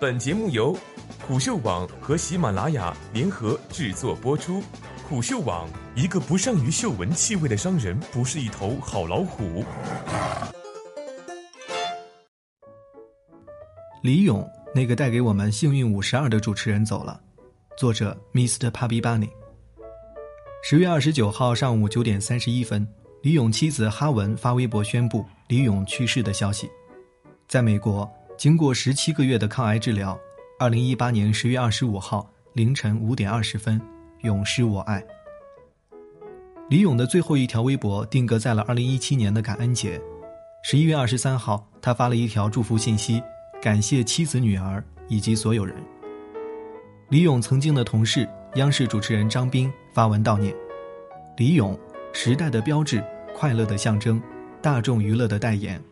本节目由虎嗅网和喜马拉雅联合制作播出。虎嗅网：一个不善于嗅闻气味的商人，不是一头好老虎。李勇，那个带给我们幸运五十二的主持人走了。作者：Mr. p a b i Bunny。十月二十九号上午九点三十一分，李勇妻子哈文发微博宣布李勇去世的消息。在美国。经过十七个月的抗癌治疗，二零一八年十月二十五号凌晨五点二十分，永失我爱。李咏的最后一条微博定格在了二零一七年的感恩节，十一月二十三号，他发了一条祝福信息，感谢妻子、女儿以及所有人。李咏曾经的同事央视主持人张斌发文悼念：李咏，时代的标志，快乐的象征，大众娱乐的代言。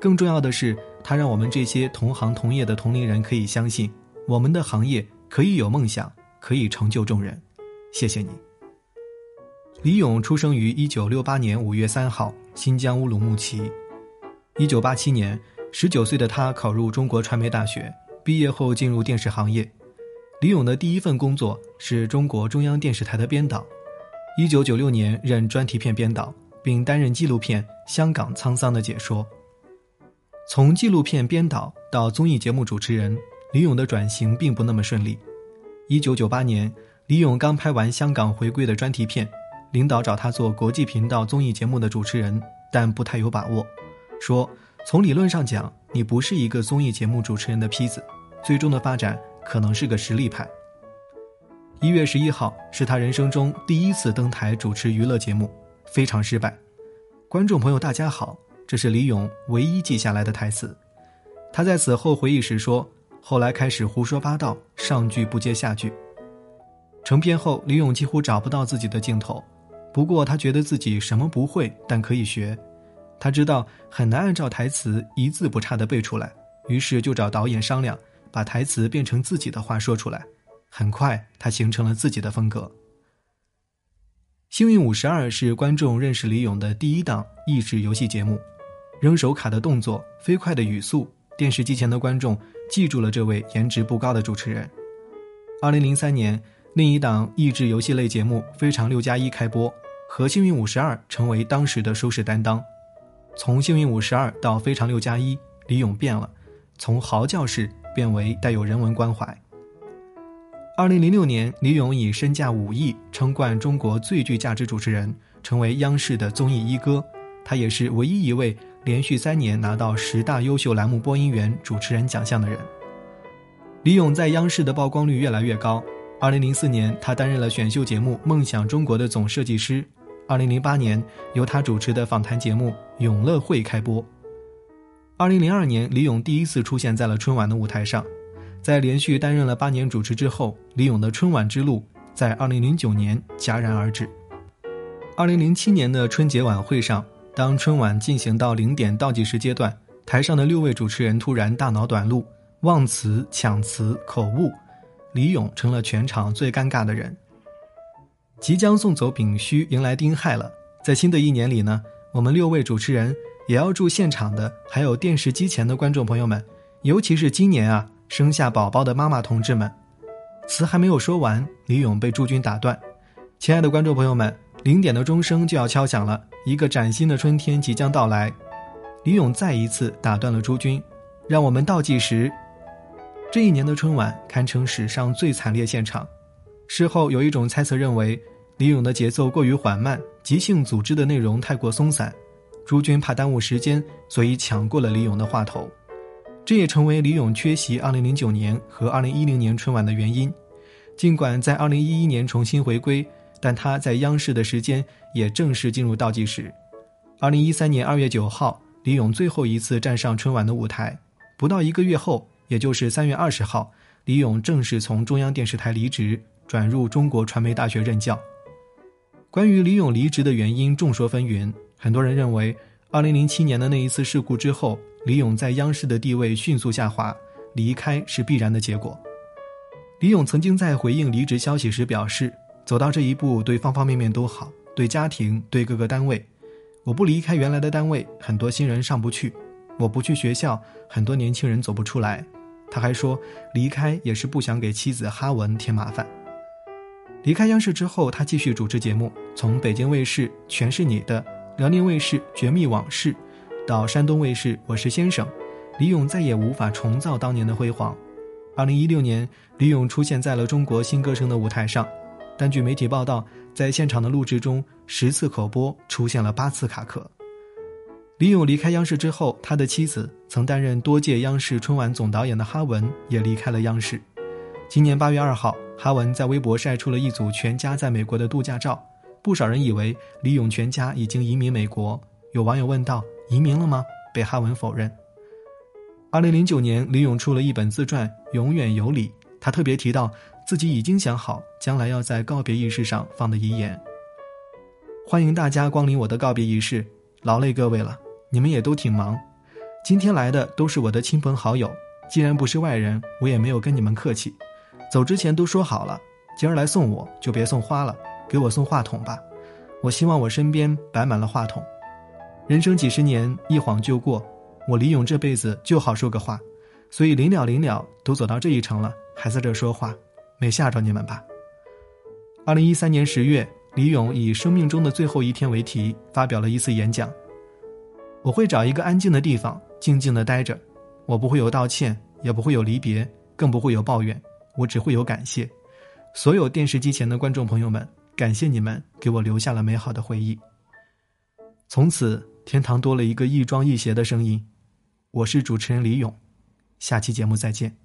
更重要的是。他让我们这些同行同业的同龄人可以相信，我们的行业可以有梦想，可以成就众人。谢谢你。李咏出生于一九六八年五月三号，新疆乌鲁木齐。一九八七年，十九岁的他考入中国传媒大学，毕业后进入电视行业。李咏的第一份工作是中国中央电视台的编导。一九九六年任专题片编导，并担任纪录片《香港沧桑》的解说。从纪录片编导到综艺节目主持人，李咏的转型并不那么顺利。一九九八年，李咏刚拍完香港回归的专题片，领导找他做国际频道综艺节目的主持人，但不太有把握，说从理论上讲，你不是一个综艺节目主持人的坯子，最终的发展可能是个实力派。一月十一号是他人生中第一次登台主持娱乐节目，非常失败。观众朋友，大家好。这是李咏唯一记下来的台词。他在死后回忆时说：“后来开始胡说八道，上句不接下句。”成片后，李咏几乎找不到自己的镜头。不过，他觉得自己什么不会，但可以学。他知道很难按照台词一字不差的背出来，于是就找导演商量，把台词变成自己的话说出来。很快，他形成了自己的风格。幸运五十二是观众认识李咏的第一档益智游戏节目。扔手卡的动作，飞快的语速，电视机前的观众记住了这位颜值不高的主持人。二零零三年，另一档益智游戏类节目《非常六加一》开播，和《幸运五十二》成为当时的收视担当。从《幸运五十二》到《非常六加一》，李咏变了，从嚎叫式变为带有人文关怀。二零零六年，李咏以身价五亿称冠中国最具价值主持人，成为央视的综艺一哥。他也是唯一一位。连续三年拿到十大优秀栏目播音员、主持人奖项的人，李咏在央视的曝光率越来越高。二零零四年，他担任了选秀节目《梦想中国》的总设计师。二零零八年，由他主持的访谈节目《永乐会》开播。二零零二年，李咏第一次出现在了春晚的舞台上。在连续担任了八年主持之后，李咏的春晚之路在二零零九年戛然而止。二零零七年的春节晚会上。当春晚进行到零点倒计时阶段，台上的六位主持人突然大脑短路，忘词、抢词、口误，李咏成了全场最尴尬的人。即将送走丙戌，迎来丁亥了，在新的一年里呢，我们六位主持人也要祝现场的还有电视机前的观众朋友们，尤其是今年啊生下宝宝的妈妈同志们。词还没有说完，李咏被朱军打断：“亲爱的观众朋友们。”零点的钟声就要敲响了，一个崭新的春天即将到来。李咏再一次打断了朱军，让我们倒计时。这一年的春晚堪称史上最惨烈现场。事后有一种猜测认为，李咏的节奏过于缓慢，即兴组织的内容太过松散，朱军怕耽误时间，所以抢过了李咏的话头。这也成为李咏缺席2009年和2010年春晚的原因。尽管在2011年重新回归。但他在央视的时间也正式进入倒计时。二零一三年二月九号，李咏最后一次站上春晚的舞台。不到一个月后，也就是三月二十号，李咏正式从中央电视台离职，转入中国传媒大学任教。关于李咏离职的原因，众说纷纭。很多人认为，二零零七年的那一次事故之后，李咏在央视的地位迅速下滑，离开是必然的结果。李咏曾经在回应离职消息时表示。走到这一步，对方方面面都好，对家庭，对各个单位。我不离开原来的单位，很多新人上不去；我不去学校，很多年轻人走不出来。他还说，离开也是不想给妻子哈文添麻烦。离开央视之后，他继续主持节目，从北京卫视《全是你的》、辽宁卫视《绝密往事》，到山东卫视《我是先生》，李咏再也无法重造当年的辉煌。二零一六年，李咏出现在了中国新歌声的舞台上，但据媒体报道，在现场的录制中，十次口播出现了八次卡壳。李咏离开央视之后，他的妻子曾担任多届央视春晚总导演的哈文也离开了央视。今年八月二号。哈文在微博晒出了一组全家在美国的度假照，不少人以为李咏全家已经移民美国。有网友问道：“移民了吗？”被哈文否认。二零零九年，李咏出了一本自传《永远有理》，他特别提到自己已经想好将来要在告别仪式上放的遗言：“欢迎大家光临我的告别仪式，劳累各位了，你们也都挺忙。今天来的都是我的亲朋好友，既然不是外人，我也没有跟你们客气。”走之前都说好了，今儿来送我就别送花了，给我送话筒吧。我希望我身边摆满了话筒。人生几十年，一晃就过，我李勇这辈子就好说个话，所以临了临了，都走到这一程了，还在这说话，没吓着你们吧？二零一三年十月，李咏以“生命中的最后一天”为题发表了一次演讲。我会找一个安静的地方，静静的待着，我不会有道歉，也不会有离别，更不会有抱怨。我只会有感谢，所有电视机前的观众朋友们，感谢你们给我留下了美好的回忆。从此，天堂多了一个亦庄亦谐的声音。我是主持人李勇，下期节目再见。